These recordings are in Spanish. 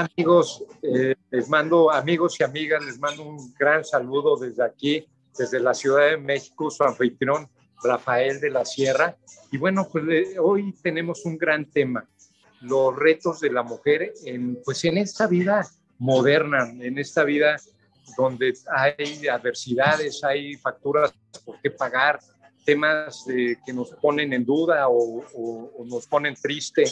Amigos? Eh, les mando, amigos y amigas, les mando un gran saludo desde aquí, desde la Ciudad de México, su anfitrión Rafael de la Sierra. Y bueno, pues eh, hoy tenemos un gran tema, los retos de la mujer en, pues en esta vida moderna, en esta vida donde hay adversidades, hay facturas por qué pagar, temas que nos ponen en duda o, o, nos ponen triste.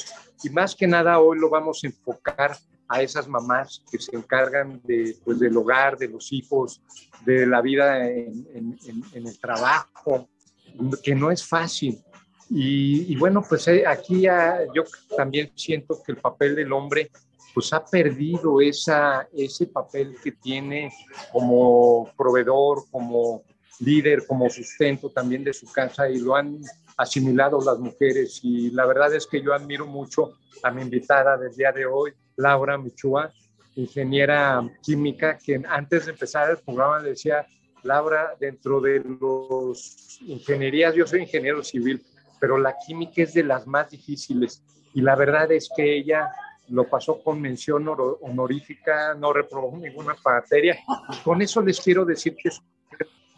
Y más que nada hoy lo vamos a enfocar a esas mamás que se encargan de, pues, del hogar, de los hijos, de la vida en, en, en el trabajo, que no es fácil. Y, y bueno, pues eh, aquí ya, yo también siento que el papel del hombre pues ha perdido esa, ese papel que tiene como proveedor, como líder, como sustento también de su casa y lo han asimilado las mujeres. Y la verdad es que yo admiro mucho a mi invitada del día de hoy, Laura Michua, ingeniera química, que antes de empezar el programa decía, Laura, dentro de los ingenierías, yo soy ingeniero civil, pero la química es de las más difíciles. Y la verdad es que ella lo pasó con mención honorífica, no reprobó ninguna materia. Con eso les quiero decir que es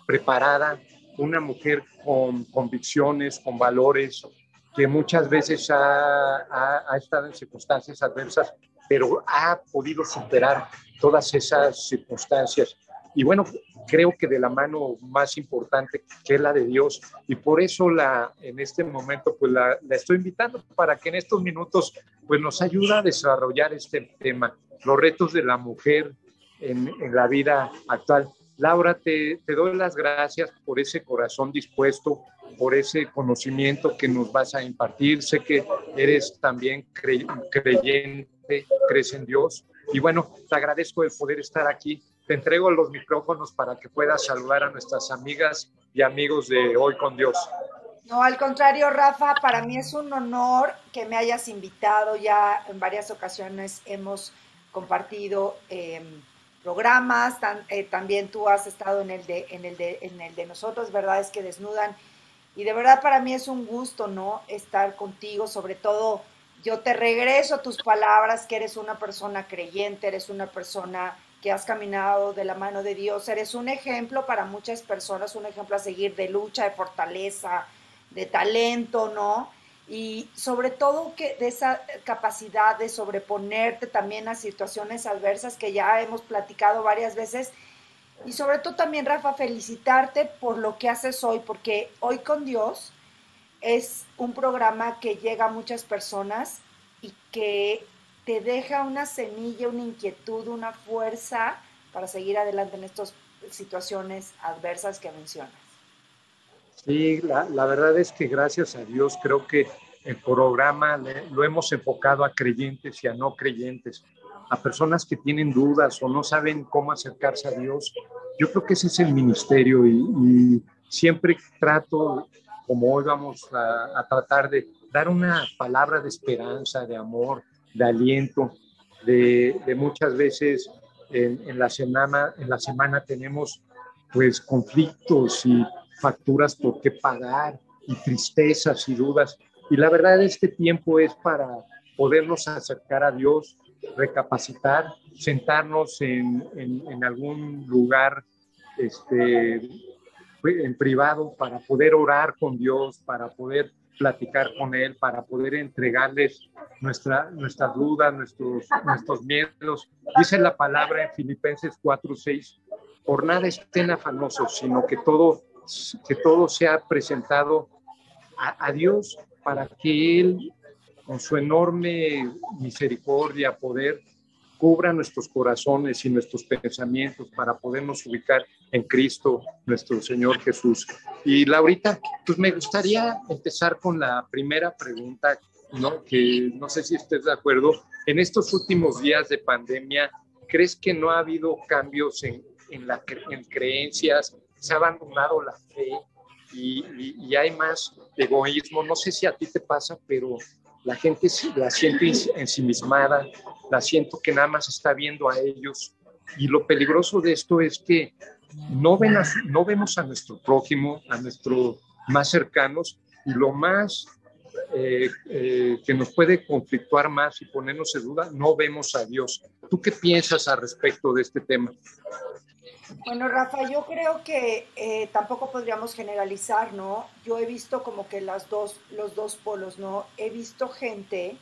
preparada, una mujer con convicciones, con valores, que muchas veces ha, ha, estado en circunstancias adversas, pero ha podido superar todas esas circunstancias. Y bueno, creo que de la mano más importante que es la de Dios. Y por eso la, en este momento pues la, estoy invitando para que en estos minutos pues nos ayude a desarrollar este tema, los retos de la mujer en, la vida actual. Laura, te, doy las gracias por ese corazón dispuesto, por ese conocimiento que nos vas a impartir. Sé que eres también creyente, crees en Dios. Y bueno, te agradezco el poder estar aquí te entrego los micrófonos para que puedas saludar a nuestras amigas y amigos de Hoy con Dios. No, al contrario, Rafa, para mí es un honor que me hayas invitado. Ya en varias ocasiones hemos compartido em, programas, eh, también tú has estado en el, de, en, el de, en el de nosotros, ¿verdad? Es que desnudan. Y de verdad para mí es un gusto, ¿no? Estar contigo, sobre todo yo te regreso tus palabras, que eres una persona creyente, eres una persona que has caminado de la mano de Dios. Eres un ejemplo para muchas personas, un ejemplo a seguir de lucha, de fortaleza, de talento, ¿no? Y sobre todo que de esa capacidad de sobreponerte también a situaciones adversas que ya hemos platicado varias veces. Y sobre todo también, Rafa, felicitarte por lo que haces hoy, porque hoy con Dios es un programa que llega a muchas personas y que te deja una semilla, una inquietud, una fuerza para seguir adelante en estas situaciones adversas que mencionas. Sí, la, verdad es que gracias a Dios creo que el programa lo hemos enfocado a creyentes y a no creyentes, a personas que tienen dudas o no saben cómo acercarse a Dios. Yo creo que ese es el ministerio y siempre trato, como hoy vamos a, a tratar de dar una palabra de esperanza, de amor, de aliento, de, de muchas veces en, en, la semana, en la semana tenemos pues conflictos y facturas por qué pagar y tristezas y dudas. Y la verdad este tiempo es para podernos acercar a Dios, recapacitar, sentarnos en, en, en algún lugar este, en privado para poder orar con Dios, para poder platicar con Él, para poder entregarles nuestra, nuestras dudas, nuestros, nuestros miedos. Dice la palabra en Filipenses 4:6, por nada estén afanosos, sino que todo, que todo sea presentado a, a Dios para que Él, con su enorme misericordia, poder, cubra nuestros corazones y nuestros pensamientos para podernos ubicar en Cristo, nuestro Señor Jesús. Y Laurita, pues me gustaría empezar con la primera pregunta, ¿no? Que no sé si estés de acuerdo. En estos últimos días de pandemia, ¿crees que no ha habido cambios en, en, la, en creencias? ¿Se ha abandonado la fe? Y, y, y hay más egoísmo. No sé si a ti te pasa, pero la gente la siente ensimismada, la siento que nada más está viendo a ellos. Y lo peligroso de esto es que no, no vemos a nuestro prójimo, a nuestros más cercanos, y lo más eh, eh, que nos puede conflictuar más y ponernos en duda, no vemos a Dios. ¿Tú qué piensas al respecto de este tema? Bueno, Rafa, yo creo que eh, tampoco podríamos generalizar, ¿no? Yo he visto como que las dos, los dos polos, ¿no? He visto gente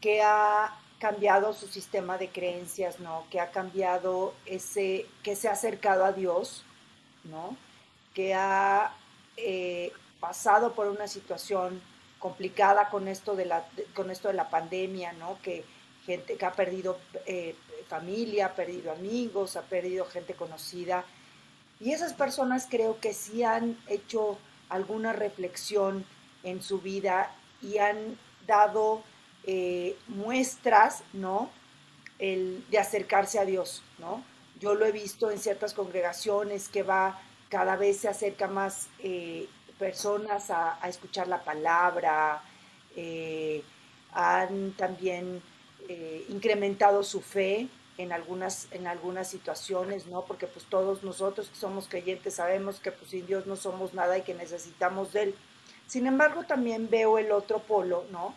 que ha cambiado su sistema de creencias, ¿no? Que ha cambiado ese, que se ha acercado a Dios, ¿no? Que ha eh, pasado por una situación complicada con esto de la, con esto de la pandemia, ¿no? Que gente que ha perdido eh, familia, ha perdido amigos, ha perdido gente conocida. Y esas personas creo que sí han hecho alguna reflexión en su vida y han dado eh, muestras, ¿no? El, de acercarse a Dios, ¿no? Yo lo he visto en ciertas congregaciones que va, cada vez se acerca más eh, personas a, escuchar la palabra, eh, han también incrementado su fe en algunas, en algunas situaciones, ¿no? Porque pues todos nosotros que somos creyentes sabemos que pues sin Dios no somos nada y que necesitamos de Él. Sin embargo, también veo el otro polo, ¿no?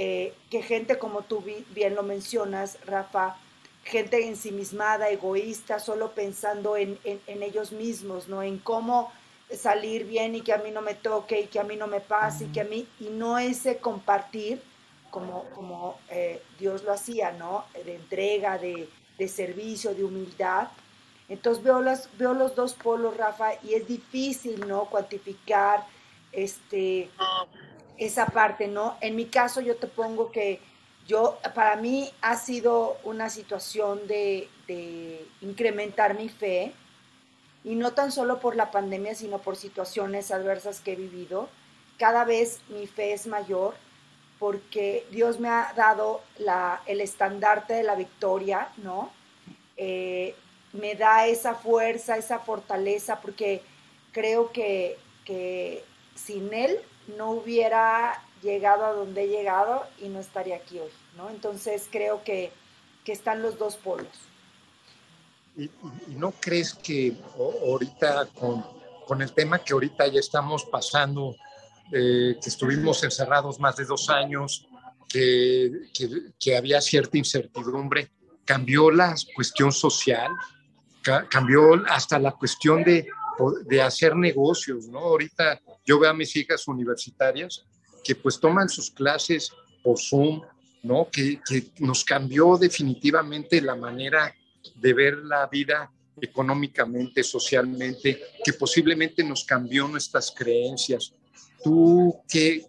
Eh, que gente como tú bien lo mencionas, Rafa, gente ensimismada, egoísta, solo pensando en, ellos mismos, ¿no? En cómo salir bien y que a mí no me toque y que a mí no me pase y que a mí, y no ese compartir como, como eh, Dios lo hacía, ¿no? De entrega, de, de, servicio, de humildad. Entonces veo, las, veo los dos polos, Rafa, y es difícil, ¿no? Cuantificar, este, esa parte, ¿no? En mi caso yo te pongo que yo, para mí ha sido una situación de, incrementar mi fe, y no tan solo por la pandemia, sino por situaciones adversas que he vivido. Cada vez mi fe es mayor porque Dios me ha dado la, el estandarte de la victoria, ¿no? Eh, me da esa fuerza, esa fortaleza, porque creo que, que sin Él no hubiera llegado a donde he llegado y no estaría aquí hoy, ¿no? Entonces creo que, están los dos polos. ¿Y, no crees que ahorita con, el tema que ahorita ya estamos pasando, eh, que estuvimos encerrados más de dos años, que, había cierta incertidumbre, cambió la cuestión social, cambió hasta la cuestión de, de hacer negocios, ¿no? Ahorita yo veo a mis hijas universitarias que pues toman sus clases por Zoom, ¿no? Que, nos cambió definitivamente la manera de ver la vida económicamente, socialmente, que posiblemente nos cambió nuestras creencias. ¿Tú qué,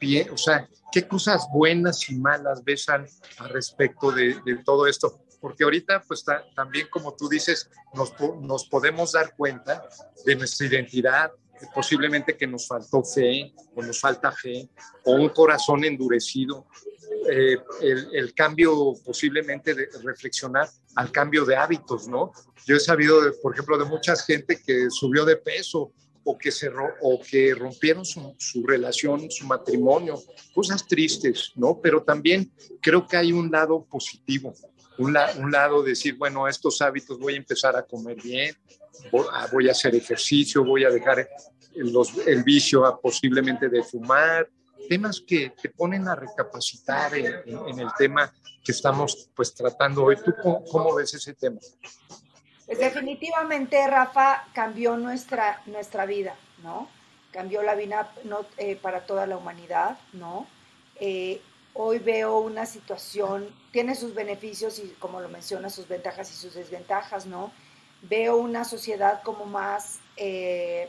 qué, o sea, qué cosas buenas y malas ves al, respecto de, todo esto? Porque ahorita, pues también como tú dices, nos, podemos dar cuenta de nuestra identidad, posiblemente que nos faltó fe o nos falta fe o un corazón endurecido. Eh, el, cambio posiblemente de reflexionar al cambio de hábitos, ¿no? Yo he sabido, por ejemplo, de mucha gente que subió de peso o que, se, o que rompieron su, relación, su matrimonio, cosas tristes, ¿no? Pero también creo que hay un lado positivo, un, un lado de decir, bueno, estos hábitos voy a empezar a comer bien, voy a hacer ejercicio, voy a dejar el vicio a posiblemente de fumar, temas que te ponen a recapacitar en, el tema que estamos pues tratando hoy. ¿Tú cómo, ves ese tema? Pues definitivamente, Rafa, cambió nuestra, nuestra vida, ¿no? Cambió la vida no, eh, para toda la humanidad, ¿no? Eh, hoy veo una situación, tiene sus beneficios y como lo menciona, sus ventajas y sus desventajas, ¿no? Veo una sociedad como más eh,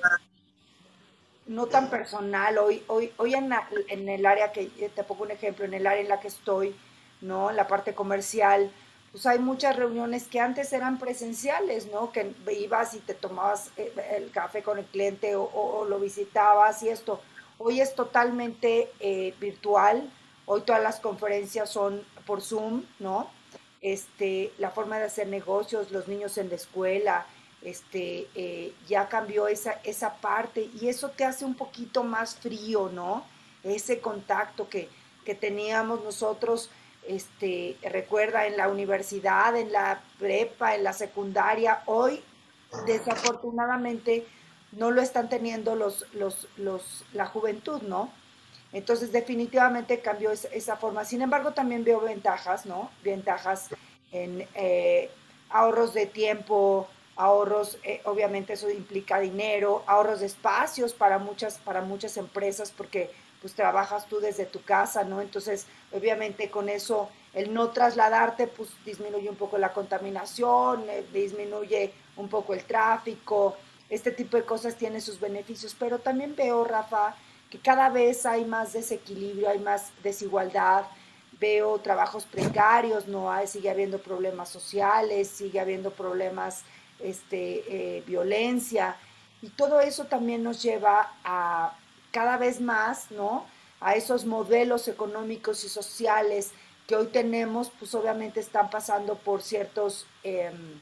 no tan personal. Hoy, hoy, hoy en, en, el área que, te pongo un ejemplo, en el área en la que estoy, ¿no? En la parte comercial, pues hay muchas reuniones que antes eran presenciales, ¿no? Que ibas y te tomabas eh, el café con el cliente o, lo visitabas y esto. Hoy es totalmente eh, virtual, hoy todas las conferencias son por Zoom, ¿no? Este, la forma de hacer negocios, los niños en la escuela, este, eh, ya cambió esa, esa parte y eso te hace un poquito más frío, ¿no? Ese contacto que, teníamos nosotros, este, recuerda, en la universidad, en la prepa, en la secundaria, hoy desafortunadamente no lo están teniendo los, los, los, la juventud, ¿no? Entonces, definitivamente cambió esa, forma. Sin embargo, también veo ventajas, ¿no? Ventajas en eh, ahorros de tiempo, ahorros, eh, obviamente eso implica dinero, ahorros de espacios para muchas, para muchas empresas, porque pues trabajas tú desde tu casa, ¿no? Entonces, obviamente con eso, el no trasladarte, pues disminuye un poco la contaminación, eh, disminuye un poco el tráfico, este tipo de cosas tiene sus beneficios, pero también veo, Rafa, que cada vez hay más desequilibrio, hay más desigualdad, veo trabajos precarios, no hay, sigue habiendo problemas sociales, sigue habiendo problemas, este, eh, violencia, y todo eso también nos lleva a cada vez más, ¿no? A esos modelos económicos y sociales que hoy tenemos, pues obviamente están pasando por ciertos, em,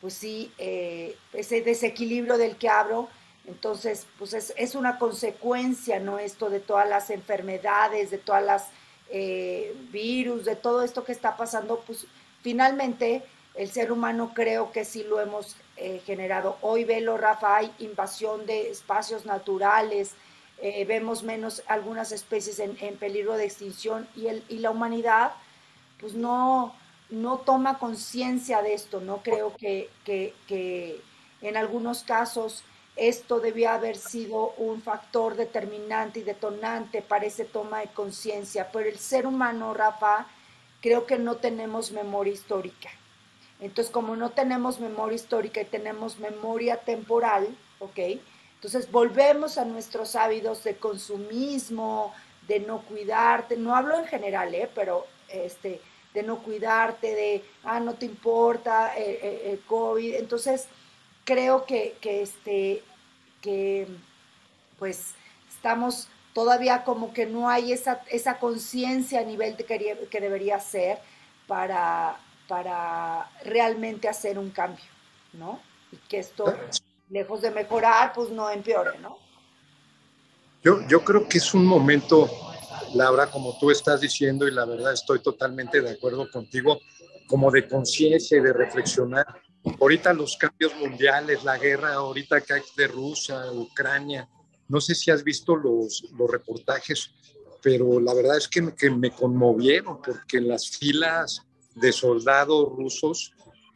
pues sí, eh, ese desequilibrio del que hablo, entonces, pues es, una consecuencia, ¿no? Esto de todas las enfermedades, de todas las eh, virus, de todo esto que está pasando, pues finalmente el ser humano creo que sí lo hemos eh, generado. Hoy velo, Rafa, hay invasión de espacios naturales, eh, vemos menos algunas especies en, peligro de extinción y, el, y la humanidad pues no, no toma conciencia de esto, ¿no? Creo que, que, que en algunos casos esto debía haber sido un factor determinante y detonante para ese toma de conciencia, pero el ser humano, Rafa, creo que no tenemos memoria histórica. Entonces, como no tenemos memoria histórica y tenemos memoria temporal, ¿ok? Entonces volvemos a nuestros hábitos de consumismo, de no cuidarte, no hablo en general, ¿eh? pero este, de no cuidarte, de, ah, no te importa eh, eh, el COVID. Entonces, creo que, este, que pues estamos todavía como que no hay esa, esa conciencia a nivel de que, que debería ser para, para realmente hacer un cambio, ¿no? Y que esto, lejos de mejorar, pues no empeore, ¿no? Yo, yo creo que es un momento, Laura, como tú estás diciendo, y la verdad estoy totalmente de acuerdo contigo, como de conciencia y de reflexionar ahorita los cambios mundiales, la guerra ahorita que hay de Rusia, Ucrania, no sé si has visto los, los reportajes, pero la verdad es que, que me conmovieron porque en las filas de soldados rusos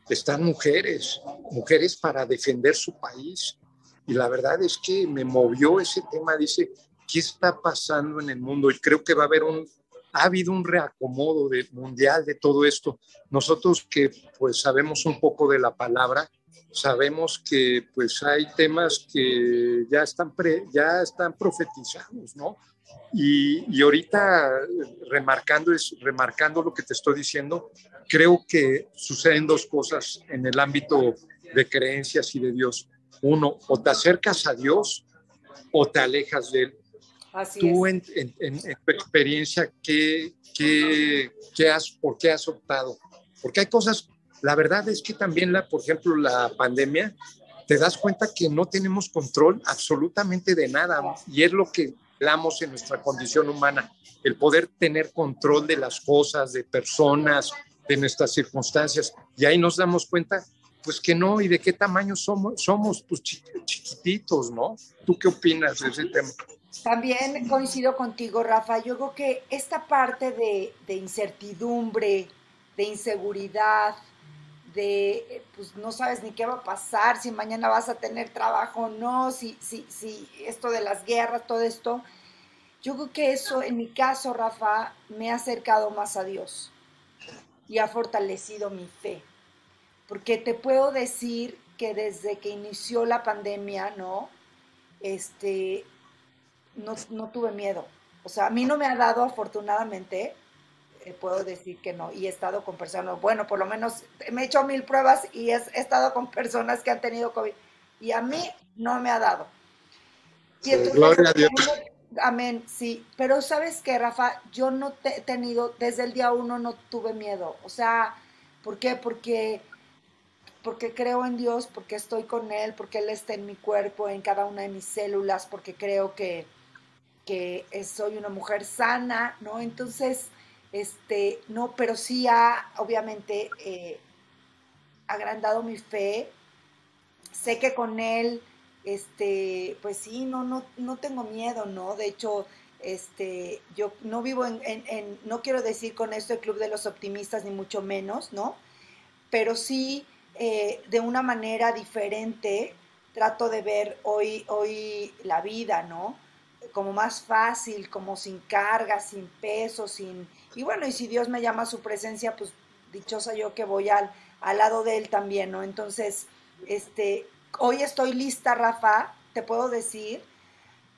están mujeres, mujeres para defender su país. Y la verdad es que me movió ese tema, dice, ¿qué está pasando en el mundo? Y creo que va a haber un, ha habido un reacomodo de, mundial de todo esto. Nosotros que pues sabemos un poco de la palabra, sabemos que pues hay temas que ya están, ya están profetizados, ¿no? Y, y, ahorita remarcando, es, remarcando lo que te estoy diciendo, creo que suceden dos cosas en el ámbito de creencias y de Dios. Uno, o te acercas a Dios o te alejas de Él. Tú En, tu experiencia, ¿qué, qué, has, ¿por qué has optado? Porque hay cosas, la verdad es que también, la, por ejemplo, la pandemia, te das cuenta que no tenemos control absolutamente de nada y es lo que hablamos en nuestra condición humana, el poder tener control de las cosas, de personas, de nuestras circunstancias. Y ahí nos damos cuenta, pues que no, y de qué tamaño somos, somos pues chiquititos, ¿no? ¿Tú qué opinas de ese tema? También coincido contigo, Rafa. Yo creo que esta parte de, incertidumbre, de inseguridad, de pues no sabes ni qué va a pasar, si mañana vas a tener trabajo o no, si, si, si esto de las guerras, todo esto, yo creo que eso, en mi caso, Rafa, me ha acercado más a Dios y ha fortalecido mi fe. Porque te puedo decir que desde que inició la pandemia, ¿no? Este, no, tuve miedo. O sea, a mí no me ha dado, afortunadamente, eh, puedo decir que no. Y he estado con personas, bueno, por lo menos me he hecho mil pruebas y he, estado con personas que han tenido COVID. Y a mí no me ha dado. gloria a Dios. Amén, sí. Pero sabes qué, Rafa, yo no he tenido, desde el día uno no tuve miedo. O sea, ¿por qué? Porque porque creo en Dios, porque estoy con Él, porque Él está en mi cuerpo, en cada una de mis células, porque creo que, que soy una mujer sana, ¿no? Entonces, este, no, pero sí ha, obviamente, eh, agrandado mi fe. Sé que con él, este, pues sí, no, no, no tengo miedo, ¿no? De hecho, Este, yo no vivo en, en, no quiero decir con esto el Club de los Optimistas, ni mucho menos, ¿no? Pero sí eh, de una manera diferente trato de ver hoy, hoy la vida, ¿no? Como más fácil, como sin carga, sin peso, sin... Y bueno, y si Dios me llama a su presencia, pues dichosa yo que voy al, al lado de Él también, ¿no? Entonces, este, hoy estoy lista, Rafa, te puedo decir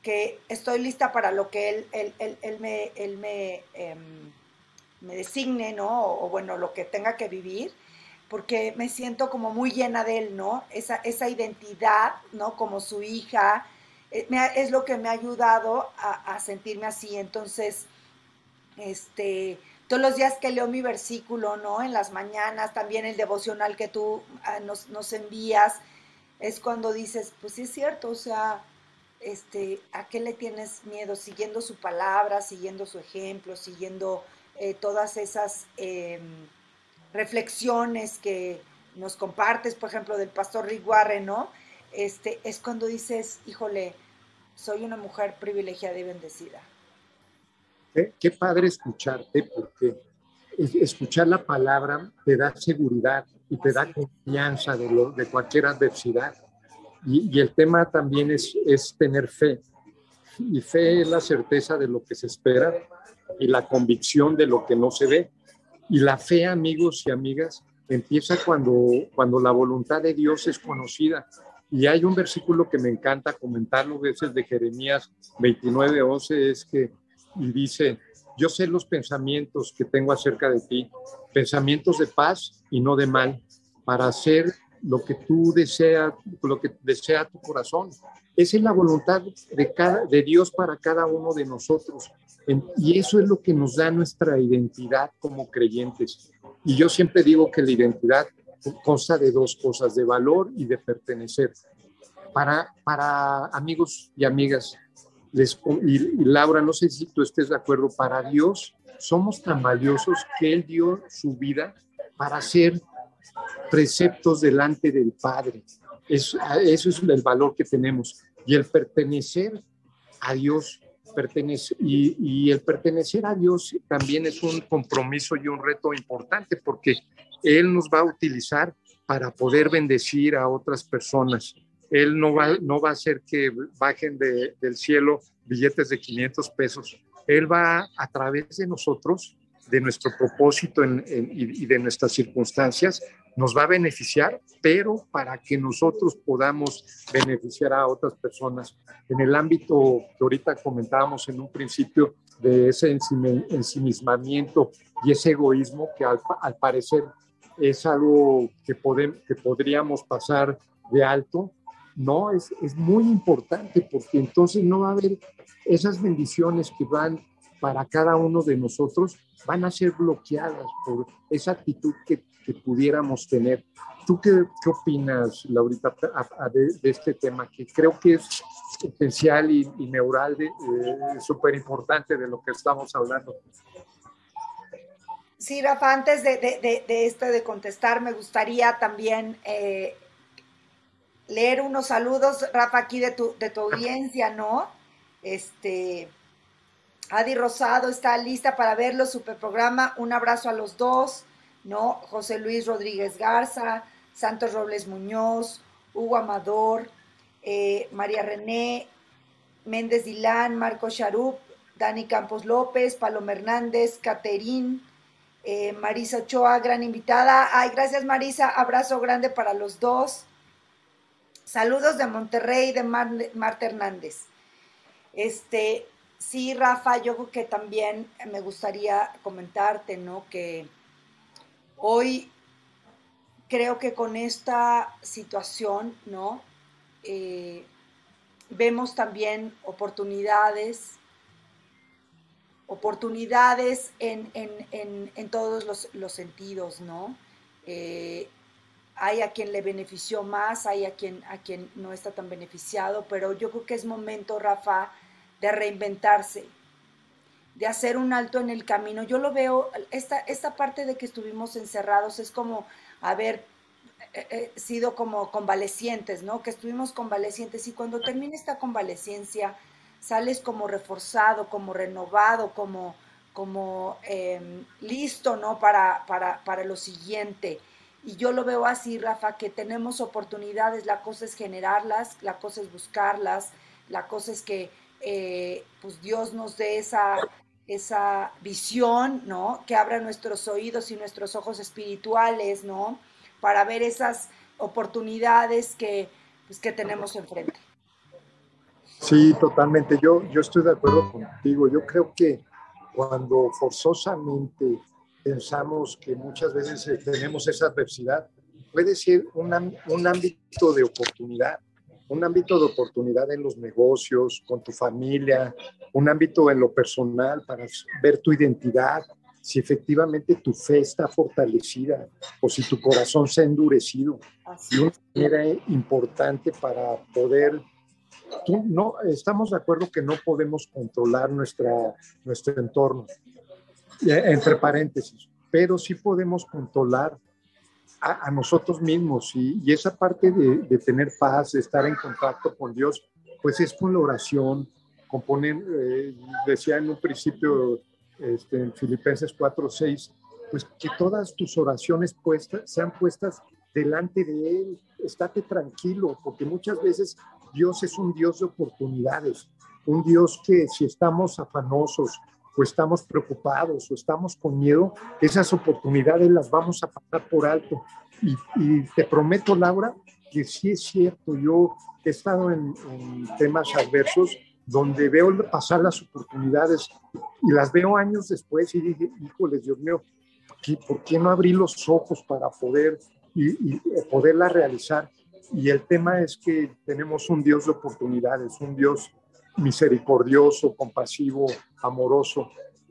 que estoy lista para lo que Él, él, él, me, él me, em, me designe, ¿no? O, bueno, lo que tenga que vivir porque me siento como muy llena de él, ¿no? Esa, esa identidad, ¿no? Como su hija, es lo que me ha ayudado a, sentirme así. Entonces, este, todos los días que leo mi versículo, ¿no? En las mañanas, también el devocional que tú ah, nos, nos, envías, es cuando dices, pues sí es cierto, o sea, este, ¿a qué le tienes miedo? Siguiendo su palabra, siguiendo su ejemplo, siguiendo eh, todas esas... Em, reflexiones que nos compartes, por ejemplo, del pastor Rick Warren, ¿no? Este, es cuando dices, híjole, soy una mujer privilegiada y bendecida. Qué, padre escucharte, porque escuchar la palabra te da seguridad y te da confianza de, lo, de cualquier adversidad. Y, y, el tema también es, es tener fe. Y fe es la certeza de lo que se espera y la convicción de lo que no se ve. Y la fe, amigos y amigas, empieza cuando, cuando la voluntad de Dios es conocida. Y hay un versículo que me encanta comentarlo, que es el de Jeremías 29, 11, es que, y dice, yo sé los pensamientos que tengo acerca de ti, pensamientos de paz y no de mal, para hacer lo que tú deseas, lo que desea tu corazón. Esa es la voluntad de Dios para cada uno de nosotros. Y eso es lo que nos da nuestra identidad como creyentes. Y yo siempre digo que la identidad consta de dos cosas, de valor y de pertenecer. Para, para amigos y amigas, les, y, y Laura, no sé si tú estés de acuerdo, para Dios somos tan valiosos que Él dio su vida para ser preceptos delante del Padre. Eso, eso es el valor que tenemos. Y el pertenecer a Dios pertenece, y, el pertenecer a Dios también es un compromiso y un reto importante porque Él nos va a utilizar para poder bendecir a otras personas. Él no va, no va a hacer que bajen del cielo billetes de 500 pesos. Él va a través de nosotros, de nuestro propósito y de nuestras circunstancias, nos va a beneficiar, pero para que nosotros podamos beneficiar a otras personas. En el ámbito que ahorita comentábamos en un principio de ese ensimismamiento y ese egoísmo que al, parecer es algo que, podemos, que podríamos pasar de alto, no, es, es muy importante porque entonces no va a haber esas bendiciones que van para cada uno de nosotros, van a ser bloqueadas por esa actitud que que pudiéramos tener. ¿Tú qué, qué opinas, Laurita, de, este tema? Que creo que es esencial y, neural, eh, súper importante de lo que estamos hablando. Sí, Rafa, antes de, de, de esto de contestar, me gustaría también eh, leer unos saludos, Rafa, aquí de tu, de tu audiencia, ¿no? Este, Adi Rosado está lista para verlo, super programa. Un abrazo a los dos. ¿no? José Luis Rodríguez Garza, Santos Robles Muñoz, Hugo Amador, eh, María René, Méndez Dilán, Marco Charup, Dani Campos López, Paloma Hernández, Caterín, eh, Marisa Ochoa, gran invitada. Ay, gracias Marisa, abrazo grande para los dos. Saludos de Monterrey, de Marta Hernández. Este, sí, Rafa, yo creo que también me gustaría comentarte, ¿no? Que Hoy creo que con esta situación, ¿no? Eh, vemos también oportunidades, oportunidades en, todos los, sentidos, ¿no? Eh, hay a quien le benefició más, hay a quien, a quien no está tan beneficiado, pero yo creo que es momento, Rafa, de reinventarse, de hacer un alto en el camino. Yo lo veo, esta, esta parte de que estuvimos encerrados es como haber eh, eh, sido como convalecientes, ¿no? Que estuvimos convalecientes y cuando termine esta convalecencia, sales como reforzado, como renovado, como, como em, listo, ¿no? Para, para, para lo siguiente. Y yo lo veo así, Rafa, que tenemos oportunidades, la cosa es generarlas, la cosa es buscarlas, la cosa es que eh, pues Dios nos dé esa, esa visión, ¿no? Que abra nuestros oídos y nuestros ojos espirituales, ¿no? Para ver esas oportunidades que, pues, que tenemos enfrente. Sí, totalmente. Yo, yo estoy de acuerdo contigo. Yo creo que cuando forzosamente pensamos que muchas veces eh, tenemos esa adversidad, puede ser un, un ámbito de oportunidad, un ámbito de oportunidad en los negocios, con tu familia, un ámbito en lo personal para ver tu identidad, si efectivamente tu fe está fortalecida o si tu corazón se ha endurecido. Y una manera importante para poder tú, no, estamos de acuerdo que no podemos controlar nuestra, nuestro entorno, eh, entre paréntesis, pero sí podemos controlar a, nosotros mismos y, esa parte de, de, tener paz, de estar en contacto con Dios, pues es con la oración, con eh, decía en un principio este, en Filipenses 4, 6, pues que todas tus oraciones puestas, sean puestas delante de Él, estate tranquilo, porque muchas veces Dios es un Dios de oportunidades, un Dios que si estamos afanosos o estamos preocupados o estamos con miedo, esas oportunidades las vamos a pasar por alto. Y, te prometo, Laura, que sí es cierto, yo he estado en, temas adversos donde veo pasar las oportunidades y las veo años después y dije, híjoles, Dios mío, ¿por qué no abrí los ojos para poder y, y poderla realizar? Y el tema es que tenemos un Dios de oportunidades, un Dios misericordioso, compasivo, amoroso,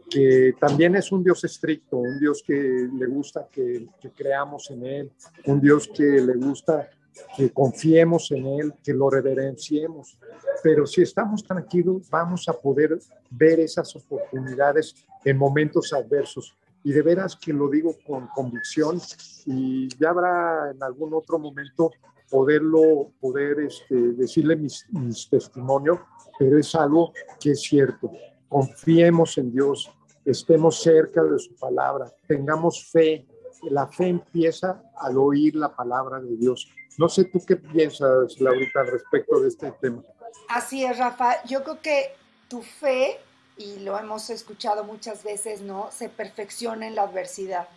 que también es un Dios estricto, un Dios que le gusta que, creamos en Él, un Dios que le gusta que confiemos en Él, que lo reverenciemos. Pero si estamos tranquilos, vamos a poder ver esas oportunidades en momentos adversos. Y de veras que lo digo con convicción y ya habrá en algún otro momento poderlo, poder este, decirle mis, mis testimonios, pero es algo que es cierto. Confiemos en Dios, estemos cerca de su palabra, tengamos fe. La fe empieza al oír la palabra de Dios. No sé tú qué piensas, Laurita, al respecto de este tema. Así es, Rafa. Yo creo que tu fe, y lo hemos escuchado muchas veces, ¿no? Se perfecciona en la adversidad.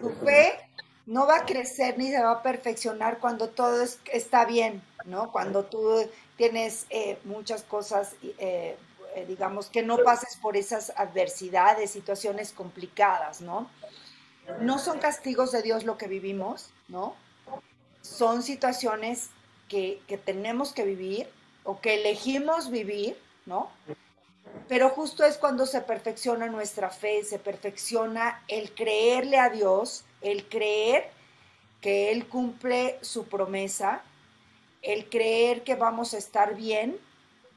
Tu fe no va a crecer ni se va a perfeccionar cuando todo está bien, ¿no? Cuando tú tienes eh, muchas cosas, eh, eh, digamos, que no pases por esas adversidades, situaciones complicadas, ¿no? No son castigos de Dios lo que vivimos, ¿no? Son situaciones que, que tenemos que vivir o que elegimos vivir, ¿no? Pero justo es cuando se perfecciona nuestra fe, se perfecciona el creerle a Dios, el creer que Él cumple su promesa, el creer que vamos a estar bien,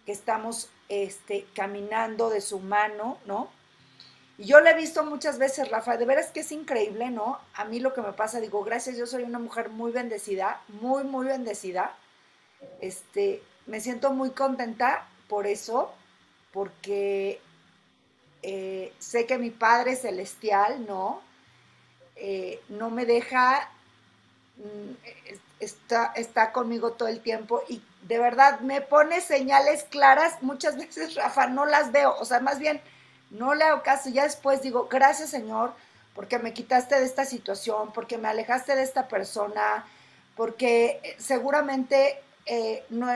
que estamos este, caminando de su mano, ¿no? Y yo lo he visto muchas veces, Rafa, de veras que es increíble, ¿no? A mí lo que me pasa, digo, gracias, yo soy una mujer muy bendecida, muy, muy bendecida. Este, me siento muy contenta por eso, porque eh, sé que mi Padre Celestial, ¿no? Eh, no me deja, mm, está, está conmigo todo el tiempo y de verdad me pone señales claras, muchas veces, Rafa, no las veo, o sea, más bien no le hago caso, ya después digo, gracias Señor, porque me quitaste de esta situación, porque me alejaste de esta persona, porque eh, seguramente no,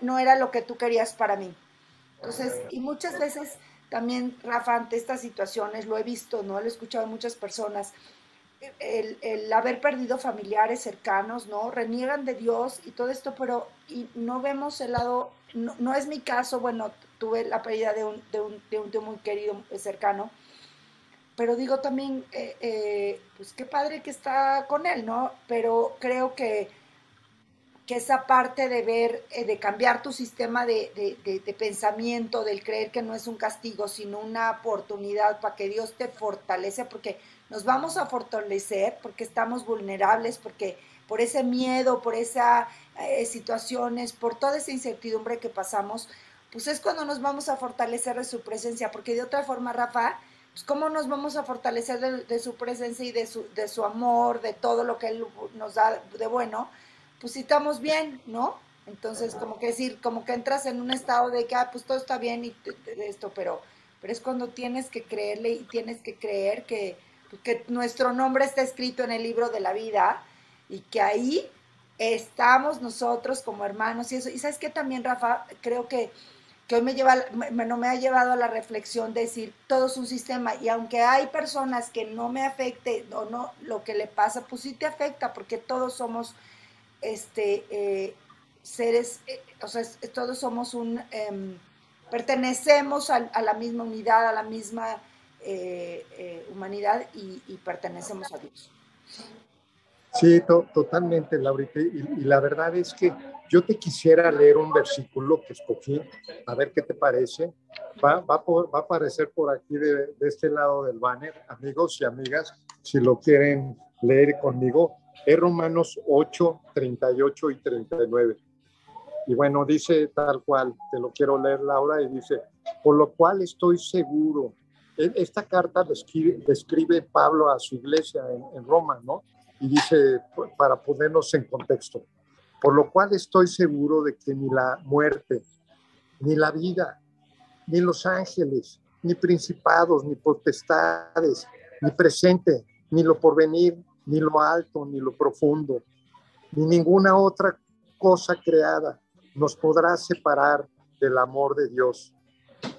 no era lo que tú querías para mí. Entonces, y muchas veces también, Rafa, ante estas situaciones, lo he visto, ¿no? Lo he escuchado a muchas personas, el, haber perdido familiares cercanos, ¿no? Reniegan de Dios y todo esto, pero y no vemos el lado, no, es mi caso, bueno, tuve la pérdida de un, de un, de un tío muy querido, cercano, pero digo también, eh, eh, pues qué padre que está con él, ¿no? Pero creo que que esa parte de ver, eh, de cambiar tu sistema de, pensamiento, del creer que no es un castigo, sino una oportunidad para que Dios te fortalece, porque nos vamos a fortalecer, porque estamos vulnerables, porque por ese miedo, por esas eh, situaciones, por toda esa incertidumbre que pasamos, pues es cuando nos vamos a fortalecer de su presencia, porque de otra forma, Rafa, pues cómo nos vamos a fortalecer de, su presencia y de su, de su amor, de todo lo que Él nos da de bueno, pues si estamos bien, ¿no? Entonces, como que decir, como que entras en un estado de que, ah, pues todo está bien y esto, pero, pero es cuando tienes que creerle y tienes que creer que, que nuestro nombre está escrito en el libro de la vida y que ahí estamos nosotros como hermanos y eso. Y sabes que también, Rafa, creo que que hoy me, lleva, no me ha llevado a la reflexión de decir, todo es un sistema y aunque hay personas que no me afecte o no lo que le pasa, pues sí te afecta porque todos somos este, eh, seres, eh, o sea, todos somos un, em, pertenecemos a, la misma unidad, a la misma eh, humanidad y, pertenecemos a Dios. Sí, totalmente, Laurita. y la verdad es que yo te quisiera leer un versículo que escogí, a ver qué te parece. Va, va, va a aparecer por aquí de, de, este lado del banner, amigos y amigas, si lo quieren leer conmigo. Es Romanos 8, 38 y 39. Y bueno, dice tal cual, te lo quiero leer, Laura, y dice, por lo cual estoy seguro. E, esta carta describe, describe Pablo a su iglesia en, en Roma, ¿no? Y dice, para ponernos en contexto, por lo cual estoy seguro de que ni la muerte, ni la vida, ni los ángeles, ni principados, ni potestades, ni presente, ni lo porvenir, ni lo alto, ni lo profundo, ni ninguna otra cosa creada nos podrá separar del amor de Dios.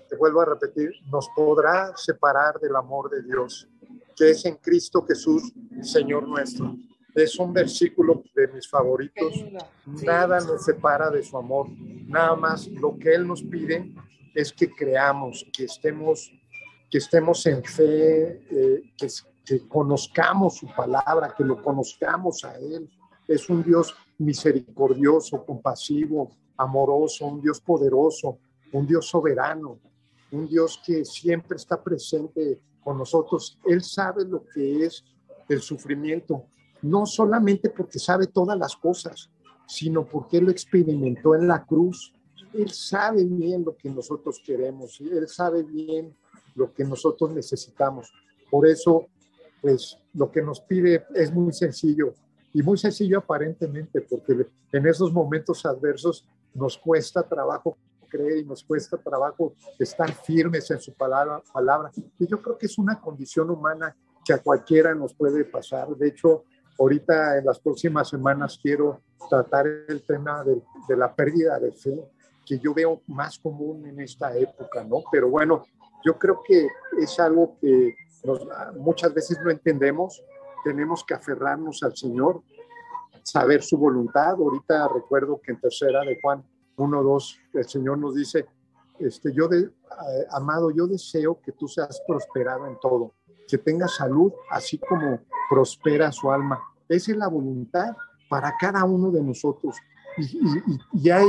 Te vuelvo a repetir, nos podrá separar del amor de Dios, que es en Cristo Jesús, Señor nuestro. Es un versículo de mis favoritos. Nada nos separa de su amor. Nada más lo que Él nos pide es que creamos, que estemos, que estemos en fe, eh, que, que conozcamos su palabra, que lo conozcamos a Él. Es un Dios misericordioso, compasivo, amoroso, un Dios poderoso, un Dios soberano, un Dios que siempre está presente con nosotros. Él sabe lo que es el sufrimiento, no solamente porque sabe todas las cosas, sino porque lo experimentó en la cruz. Él sabe bien lo que nosotros queremos, Él sabe bien lo que nosotros necesitamos. Por eso, pues lo que nos pide es muy sencillo y muy sencillo aparentemente, porque en esos momentos adversos nos cuesta trabajo creer y nos cuesta trabajo estar firmes en su palabra, palabra. Y yo creo que es una condición humana que a cualquiera nos puede pasar. De hecho, Ahorita en las próximas semanas quiero tratar el tema de, la pérdida de fe, que yo veo más común en esta época, ¿no? Pero bueno, yo creo que es algo que muchas veces no entendemos, tenemos que aferrarnos al Señor, saber su voluntad. Ahorita recuerdo que en tercera de Juan 1, 2, el Señor nos dice, este, yo de, eh, amado, yo deseo que tú seas prosperado en todo, que tengas salud, así como prospera su alma. Esa es la voluntad para cada uno de nosotros. Y, hay,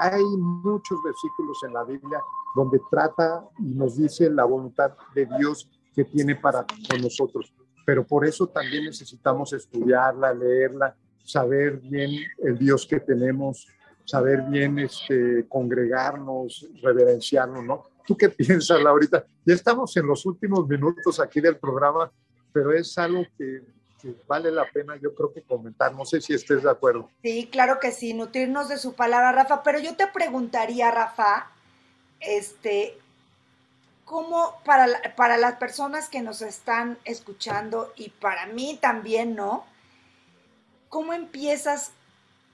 hay muchos versículos en la Biblia donde trata y nos dice la voluntad de Dios que tiene para con nosotros. Pero por eso también necesitamos estudiarla, leerla, saber bien el Dios que tenemos, saber bien este, congregarnos, reverenciarnos, ¿no? ¿Tú qué piensas, Laurita? Ya estamos en los últimos minutos aquí del programa pero es algo que, vale la pena, yo creo que comentar. No sé si estés de acuerdo. Sí, claro que sí, nutrirnos de su palabra, Rafa. Pero yo te preguntaría, Rafa, este, ¿cómo para, para las personas que nos están escuchando y para mí también, ¿no? ¿Cómo empiezas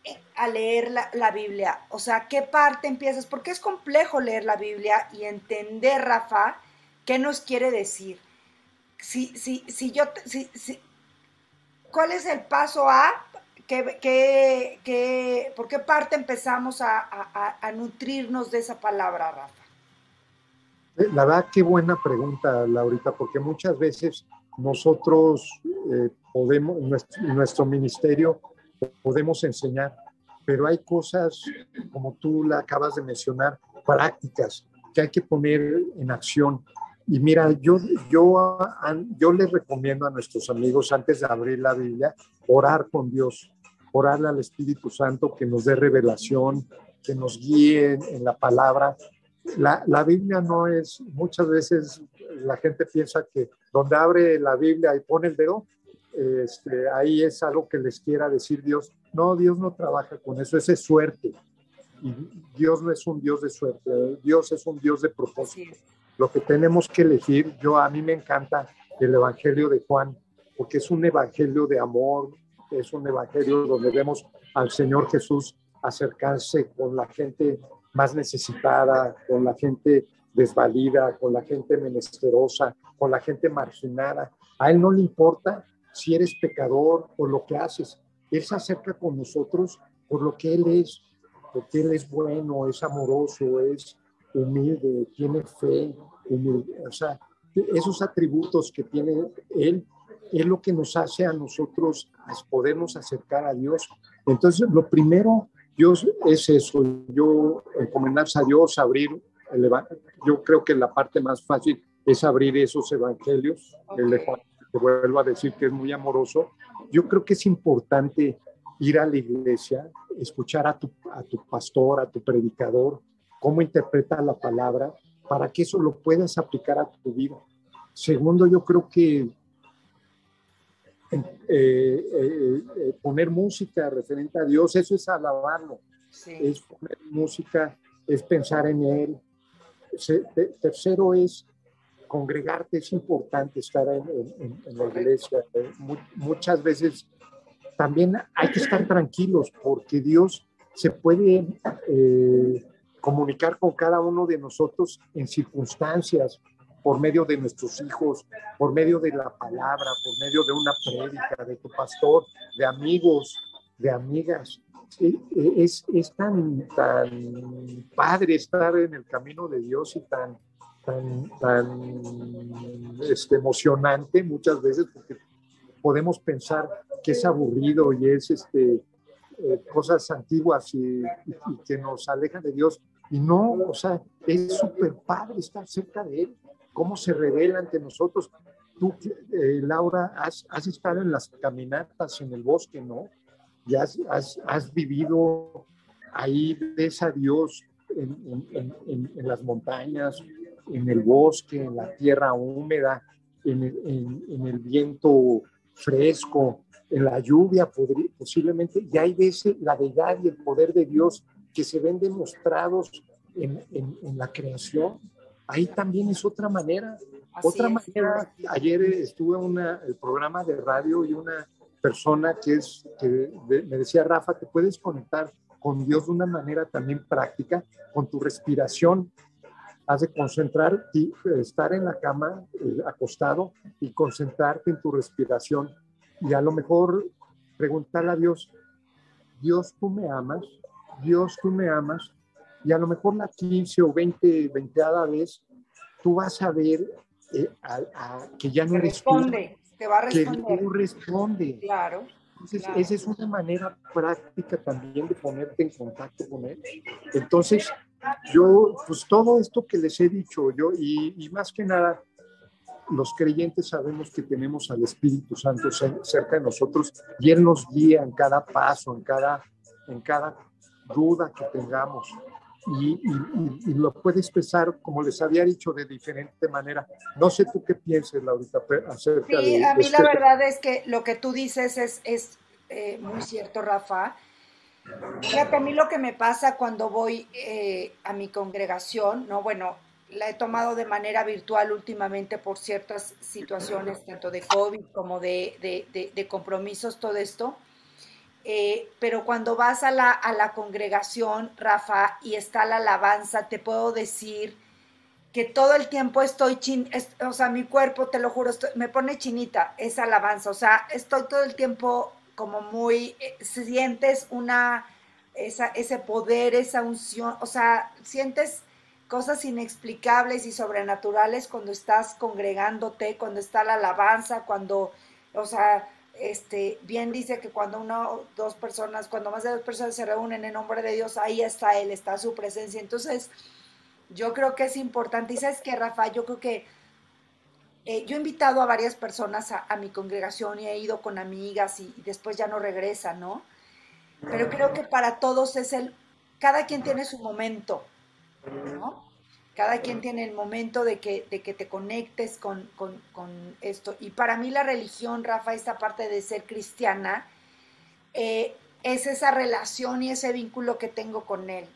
eh, a leer la, la, Biblia? O sea, ¿qué parte empiezas? Porque es complejo leer la Biblia y entender, Rafa, qué nos quiere decir si, si, si yo, si, si, ¿cuál es el paso A? ¿Qué, por qué parte empezamos a, a, a, nutrirnos de esa palabra, Rafa? Eh, la verdad, qué buena pregunta, Laurita, porque muchas veces nosotros eh, podemos, nuestro, nuestro ministerio, podemos enseñar, pero hay cosas, como tú la acabas de mencionar, prácticas que hay que poner en acción. Y mira, yo, yo, yo les recomiendo a nuestros amigos, antes de abrir la Biblia, orar con Dios, orarle al Espíritu Santo que nos dé revelación, que nos guíe en la palabra, la, la, Biblia no es, muchas veces la gente piensa que donde abre la Biblia y pone el dedo, este, ahí es algo que les quiera decir Dios. No, Dios no trabaja con eso, esa es suerte. Y Dios no es un Dios de suerte, Dios es un Dios de propósito. Lo que tenemos que elegir, yo a mí me encanta el Evangelio de Juan, porque es un Evangelio de amor, es un Evangelio donde vemos al Señor Jesús acercarse con la gente más necesitada, con la gente desvalida, con la gente menesterosa, con la gente marginada. A Él no le importa si eres pecador o lo que haces. Él se acerca con nosotros por lo que Él es, porque Él es bueno, es amoroso, es humilde, tiene fe, humilde. O sea, esos atributos que tiene Él es lo que nos hace a nosotros podernos acercar a Dios. Entonces, lo primero Dios es eso, yo encomendarse a Dios, abrir, el, yo creo que la parte más fácil es abrir esos evangelios, el te vuelvo a decir que es muy amoroso. Yo creo que es importante ir a la iglesia, escuchar a tu, a tu pastor, a tu predicador, cómo interpreta la palabra, para que eso lo puedas aplicar a tu vida. Segundo, yo creo que eh, eh, eh, poner música referente a Dios, eso es alabarlo. Es poner música, es pensar en Él. tercero es congregarte, es importante estar en, la iglesia. muchas veces también hay que estar tranquilos porque Dios se puede comunicar con cada uno de nosotros en circunstancias, por medio de nuestros hijos, por medio de la palabra, por medio de una prédica, de tu pastor, de amigos, de amigas. E, e, es, es tan, tan padre estar en el camino de Dios y tan, tan, tan este, emocionante muchas veces porque podemos pensar que es aburrido y es este, eh, cosas antiguas y, y, que nos alejan de Dios. Y no, o sea, es súper padre estar cerca de Él cómo se revela ante nosotros. Tú, eh, Laura, has, has, estado en las caminatas en el bosque, ¿no? Y has, has, has vivido ahí, ves a Dios en, en, en, las montañas, en el bosque, en la tierra húmeda, en el, el viento fresco, en la lluvia posiblemente, y ahí ves la deidad y el poder de Dios que se ven demostrados en, en la creación ahí también es otra manera. otra manera, ayer estuve en el programa de radio y una persona que es, que me decía, Rafa, te puedes conectar con Dios de una manera también práctica, con tu respiración. Has de concentrar y estar en la cama eh, acostado y concentrarte en tu respiración. Y a lo mejor preguntarle a Dios, Dios, tú me amas, Dios, tú me amas, y a lo mejor la 15 o 20, 20 vez, tú vas a ver eh, que ya no responde, te va a responder. Que tú responde. Claro. Entonces, esa es una manera práctica también de ponerte en contacto con él. Entonces, yo, pues todo esto que les he dicho, yo, y, y más que nada, los creyentes sabemos que tenemos al Espíritu Santo cerca de nosotros y Él nos guía en cada paso, en cada, en cada duda que tengamos y, lo puede expresar, como les había dicho, de diferente manera. No sé tú qué pienses, Laurita, acerca sí, de... a mí la este verdad es que lo que tú dices es, es eh, muy cierto, Rafa. Fíjate, a mí lo que me pasa cuando voy eh, a mi congregación, ¿no? Bueno, la he tomado de manera virtual últimamente por ciertas situaciones, tanto de COVID como de, de, de compromisos, todo esto eh, pero cuando vas a la, a la congregación, Rafa, y está la alabanza, te puedo decir que todo el tiempo estoy, chin, o sea, mi cuerpo, te lo juro, me pone chinita esa alabanza, o sea, estoy todo el tiempo como muy, eh, sientes una, esa, ese poder, esa unción, o sea, sientes cosas inexplicables y sobrenaturales cuando estás congregándote, cuando está la alabanza, cuando, o sea, este, bien dice que cuando una o dos personas, cuando más de dos personas se reúnen en nombre de Dios, ahí está Él, está su presencia. Entonces, yo creo que es importante. Y sabes que, Rafa, yo creo que eh, yo he invitado a varias personas a, mi congregación y he ido con amigas y, y, después ya no regresan, ¿no? Pero creo que para todos es el, cada quien tiene su momento, ¿no? Cada quien tiene el momento de que, de que te conectes con, esto. Y para mí la religión, Rafa, esta parte de ser cristiana, eh, es esa relación y ese vínculo que tengo con él.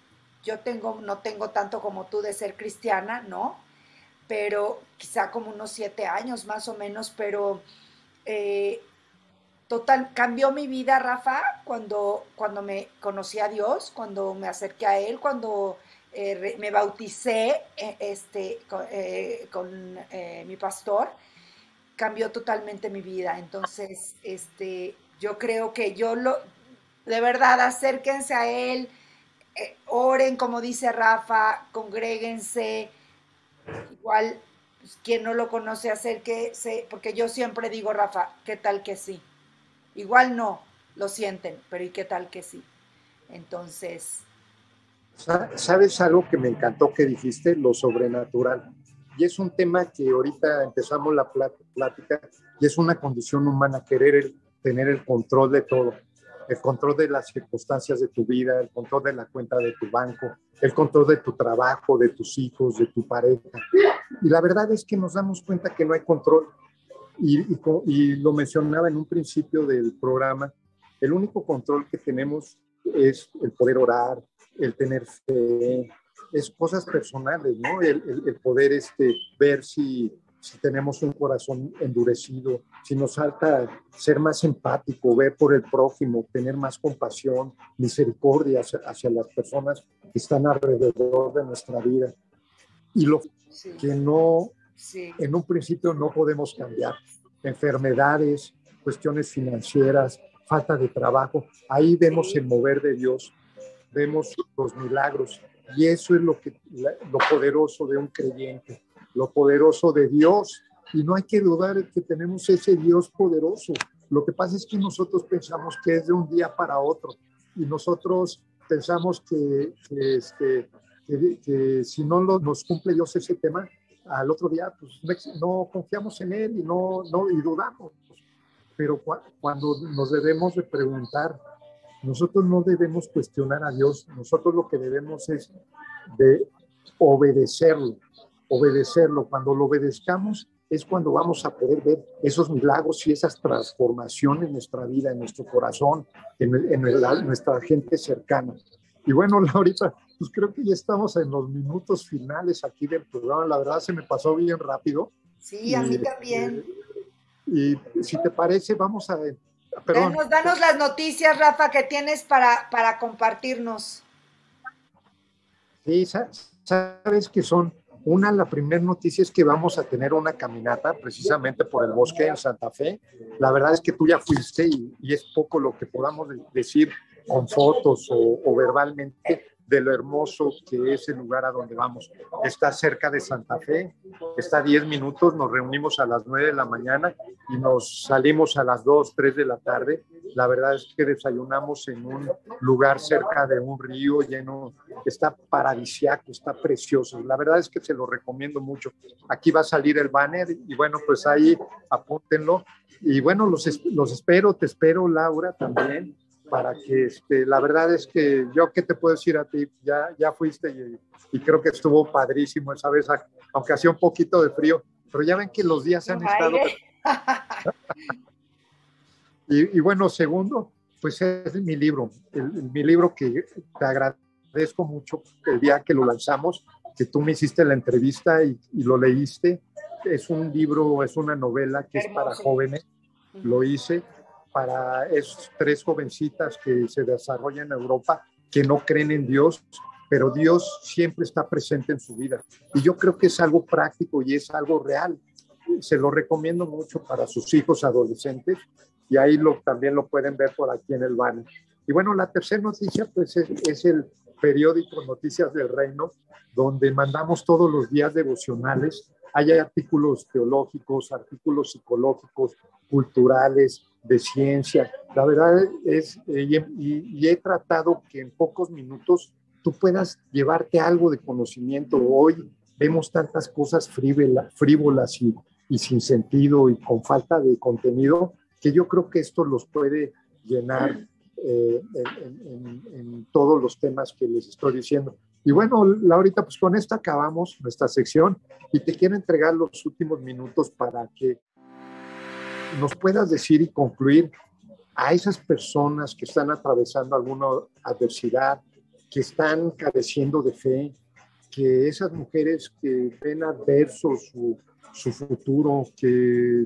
Yo tengo, no tengo tanto como tú de ser cristiana, ¿no? Pero quizá como unos siete años más o menos, pero eh, total, cambió mi vida, Rafa, cuando, cuando me conocí a Dios, cuando me acerqué a Él, cuando eh, me bauticé eh, este, con, mi pastor, cambió totalmente mi vida. Entonces, este, yo creo que yo lo, de verdad, acérquense a Él, oren, como dice Rafa, congréguense, igual pues, quien no lo conoce, acérquese, porque yo siempre digo, Rafa, ¿qué tal que sí? Igual no, lo sienten, pero ¿y qué tal que sí? Entonces... ¿Sabes algo que me encantó que dijiste? Lo sobrenatural. Y es un tema que ahorita empezamos la plática y es una condición humana, querer tener el control de todo el control de las circunstancias de tu vida, el control de la cuenta de tu banco, el control de tu trabajo, de tus hijos, de tu pareja. Y la verdad es que nos damos cuenta que no hay control. Y, lo mencionaba en un principio del programa, el único control que tenemos es el poder orar, el tener fe, es cosas personales, ¿no? El, el, el poder este, ver si si tenemos un corazón endurecido, si nos falta ser más empático, ver por el prójimo, tener más compasión, misericordia hacia, las personas que están alrededor de nuestra vida. Y lo que no, en un principio no podemos cambiar, enfermedades, cuestiones financieras, falta de trabajo, ahí vemos el mover de Dios, vemos los milagros y eso es lo, que, lo poderoso de un creyente lo poderoso de Dios. Y no hay que dudar que tenemos ese Dios poderoso. Lo que pasa es que nosotros pensamos que es de un día para otro y nosotros pensamos que, este, que, si no lo, nos cumple Dios ese tema, al otro día pues, no confiamos en Él y, no, no, y dudamos. Pero cuando nos debemos de preguntar, nosotros no debemos cuestionar a Dios, nosotros lo que debemos es de obedecerlo obedecerlo. Cuando lo obedezcamos es cuando vamos a poder ver esos milagros y esas transformaciones en nuestra vida, en nuestro corazón, en, nuestra gente cercana. Y bueno, Laurita, pues creo que ya estamos en los minutos finales aquí del programa. La verdad se me pasó bien rápido. Sí, a mí también. Y, si te parece, vamos a... Perdón. Danos, las noticias, Rafa, que tienes para, para compartirnos. Sí, sabes que son una, la primera noticia es que vamos a tener una caminata precisamente por el bosque en Santa Fe. La verdad es que tú ya fuiste y, es poco lo que podamos decir con fotos o, o verbalmente, de lo hermoso que es el lugar a donde vamos. Está cerca de Santa Fe, está a 10 minutos, nos reunimos a las 9 de la mañana y nos salimos a las 2, 3 de la tarde. La verdad es que desayunamos en un lugar cerca de un río lleno, está paradisiaco, está precioso. La verdad es que se lo recomiendo mucho. Aquí va a salir el banner y bueno, pues ahí apúntenlo. Y bueno, los, los espero, te espero Laura también para que este, la verdad es que yo, ¿qué te puedo decir a ti? Ya, ya fuiste y, creo que estuvo padrísimo esa vez, aunque hacía un poquito de frío, pero ya ven que los días han estado... y, y, bueno, segundo, pues es mi libro, mi libro que te agradezco mucho el día que lo lanzamos, que tú me hiciste la entrevista y, y lo leíste. Es un libro, es una novela que es para jóvenes, lo hice para esos tres jovencitas que se desarrollan en Europa, que no creen en Dios, pero Dios siempre está presente en su vida. Y yo creo que es algo práctico y es algo real. Se lo recomiendo mucho para sus hijos adolescentes y ahí lo, también lo pueden ver por aquí en el banner. Y bueno, la tercera noticia pues es, es el periódico Noticias del Reino, donde mandamos todos los días devocionales. Hay artículos teológicos, artículos psicológicos, culturales, de ciencia. La verdad es, eh, y, he tratado que en pocos minutos tú puedas llevarte algo de conocimiento. Hoy vemos tantas cosas frívolas, frívolas y, y sin sentido y con falta de contenido, que yo creo que esto los puede llenar eh, en, todos los temas que les estoy diciendo. Y bueno, Laurita, pues con esto acabamos nuestra sección y te quiero entregar los últimos minutos para que nos puedas decir y concluir a esas personas que están atravesando alguna adversidad, que están careciendo de fe, que esas mujeres que ven adverso su, su futuro, que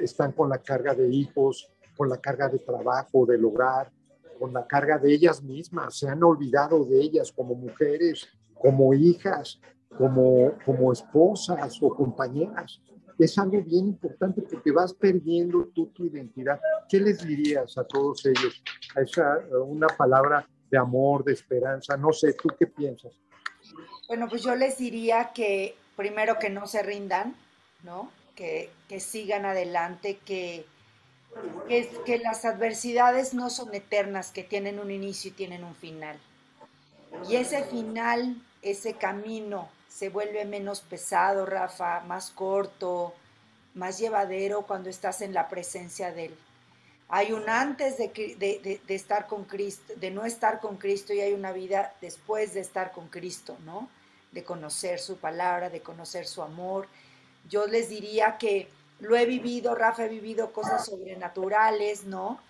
están con la carga de hijos, con la carga de trabajo, del hogar, con la carga de ellas mismas, se han olvidado de ellas como mujeres, como hijas, como, como esposas o compañeras. Es algo bien importante porque vas perdiendo tú tu identidad. ¿Qué les dirías a todos ellos? A esa, una palabra de amor, de esperanza, no sé, ¿tú qué piensas? Bueno, pues yo les diría que primero que no se rindan, ¿no? Que, que sigan adelante, que, que, que las adversidades no son eternas, que tienen un inicio y tienen un final. Y ese final, ese camino, se vuelve menos pesado, Rafa, más corto, más llevadero cuando estás en la presencia de Él. Hay un antes de, de, de, estar con Cristo, de no estar con Cristo y hay una vida después de estar con Cristo, ¿no? De conocer su palabra, de conocer su amor. Yo les diría que lo he vivido, Rafa, he vivido cosas sobrenaturales, ¿no?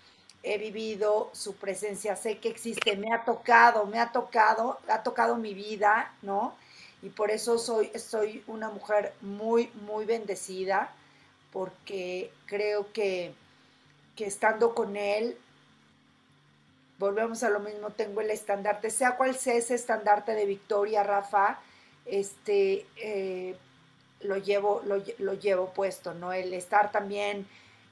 He vivido su presencia, sé que existe, me ha tocado, me ha tocado, ha tocado mi vida, ¿no? Y por eso soy, soy una mujer muy, muy bendecida, porque creo que, que estando con él, volvemos a lo mismo, tengo el estandarte, sea cual sea ese estandarte de victoria, Rafa, este, eh, lo llevo, lo, llevo puesto, ¿no? El estar también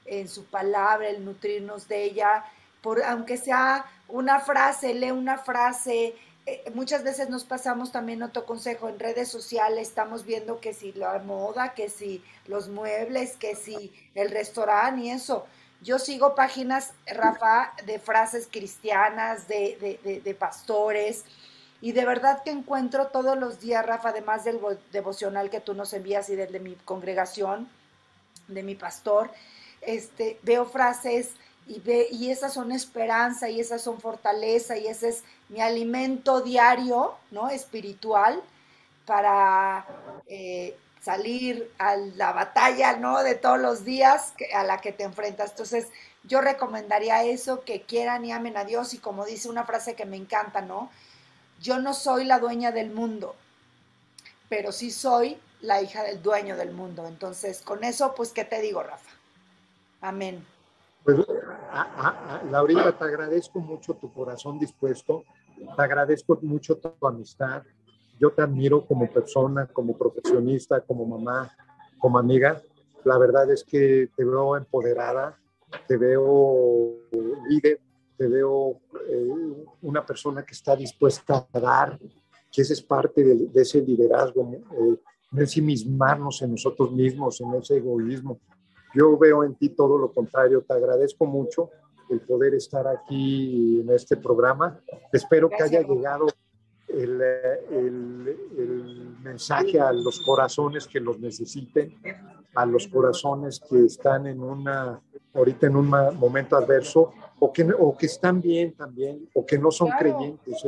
en su palabra, el nutrirnos de ella, por, aunque sea una frase, lee una frase. Eh, muchas veces nos pasamos también otro consejo en redes sociales, estamos viendo que si la moda, que si los muebles, que si el restaurante y eso. Yo sigo páginas, Rafa, de frases cristianas, de, de, de pastores, y de verdad que encuentro todos los días, Rafa, además del devocional que tú nos envías y del de mi congregación, de mi pastor, este, veo frases y, ve, y esas son esperanza y esas son fortaleza y ese es mi alimento diario, ¿no? Espiritual para eh, salir a la batalla, ¿no? De todos los días a la que te enfrentas. Entonces, yo recomendaría eso, que quieran y amen a Dios y como dice una frase que me encanta, ¿no? yo no soy la dueña del mundo, pero sí soy la hija del dueño del mundo. Entonces, con eso, pues, ¿qué te digo, Rafa? Amén. Pues, Laurita, te agradezco mucho tu corazón dispuesto, te agradezco mucho tu amistad. Yo te admiro como persona, como profesionista, como mamá, como amiga. La verdad es que te veo empoderada, te veo líder, te veo eh, una persona que está dispuesta a dar, que esa es parte de, ese liderazgo, eh, no ensimismarnos en nosotros mismos, en ese egoísmo. Yo veo en ti todo lo contrario, te agradezco mucho el poder estar aquí en este programa. Espero que haya llegado el, el, el, mensaje a los corazones que los necesiten, a los corazones que están en una, ahorita en un momento adverso, o que, o que están bien también, o que no son creyentes.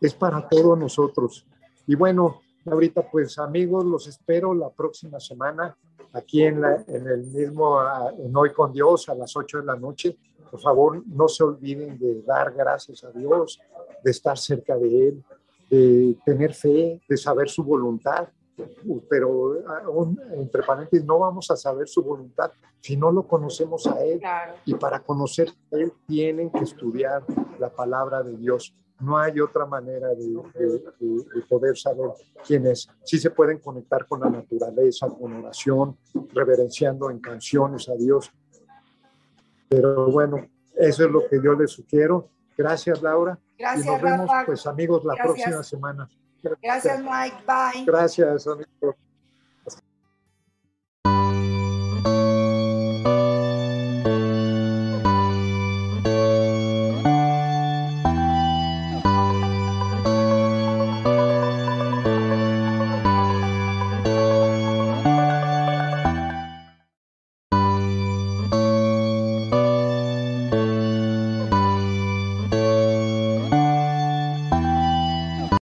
Es para todos nosotros. Y bueno, ahorita pues amigos, los espero la próxima semana aquí en, la, en el mismo, en Hoy con Dios a las 8 de la noche. Por favor, no se olviden de dar gracias a Dios, de estar cerca de Él, de tener fe, de saber su voluntad pero aún, entre paréntesis, no vamos a saber su voluntad si no lo conocemos a Él. Y para conocer a Él tienen que estudiar la palabra de Dios. No hay otra manera de, de, poder saber quién es. Sí se pueden conectar con la naturaleza, con oración, reverenciando en canciones a Dios. Pero bueno, eso es lo que yo les sugiero. Gracias, Laura. Gracias, y nos vemos, pues amigos, la próxima semana. Gracias, Mike. Bye. Gracias, amigo.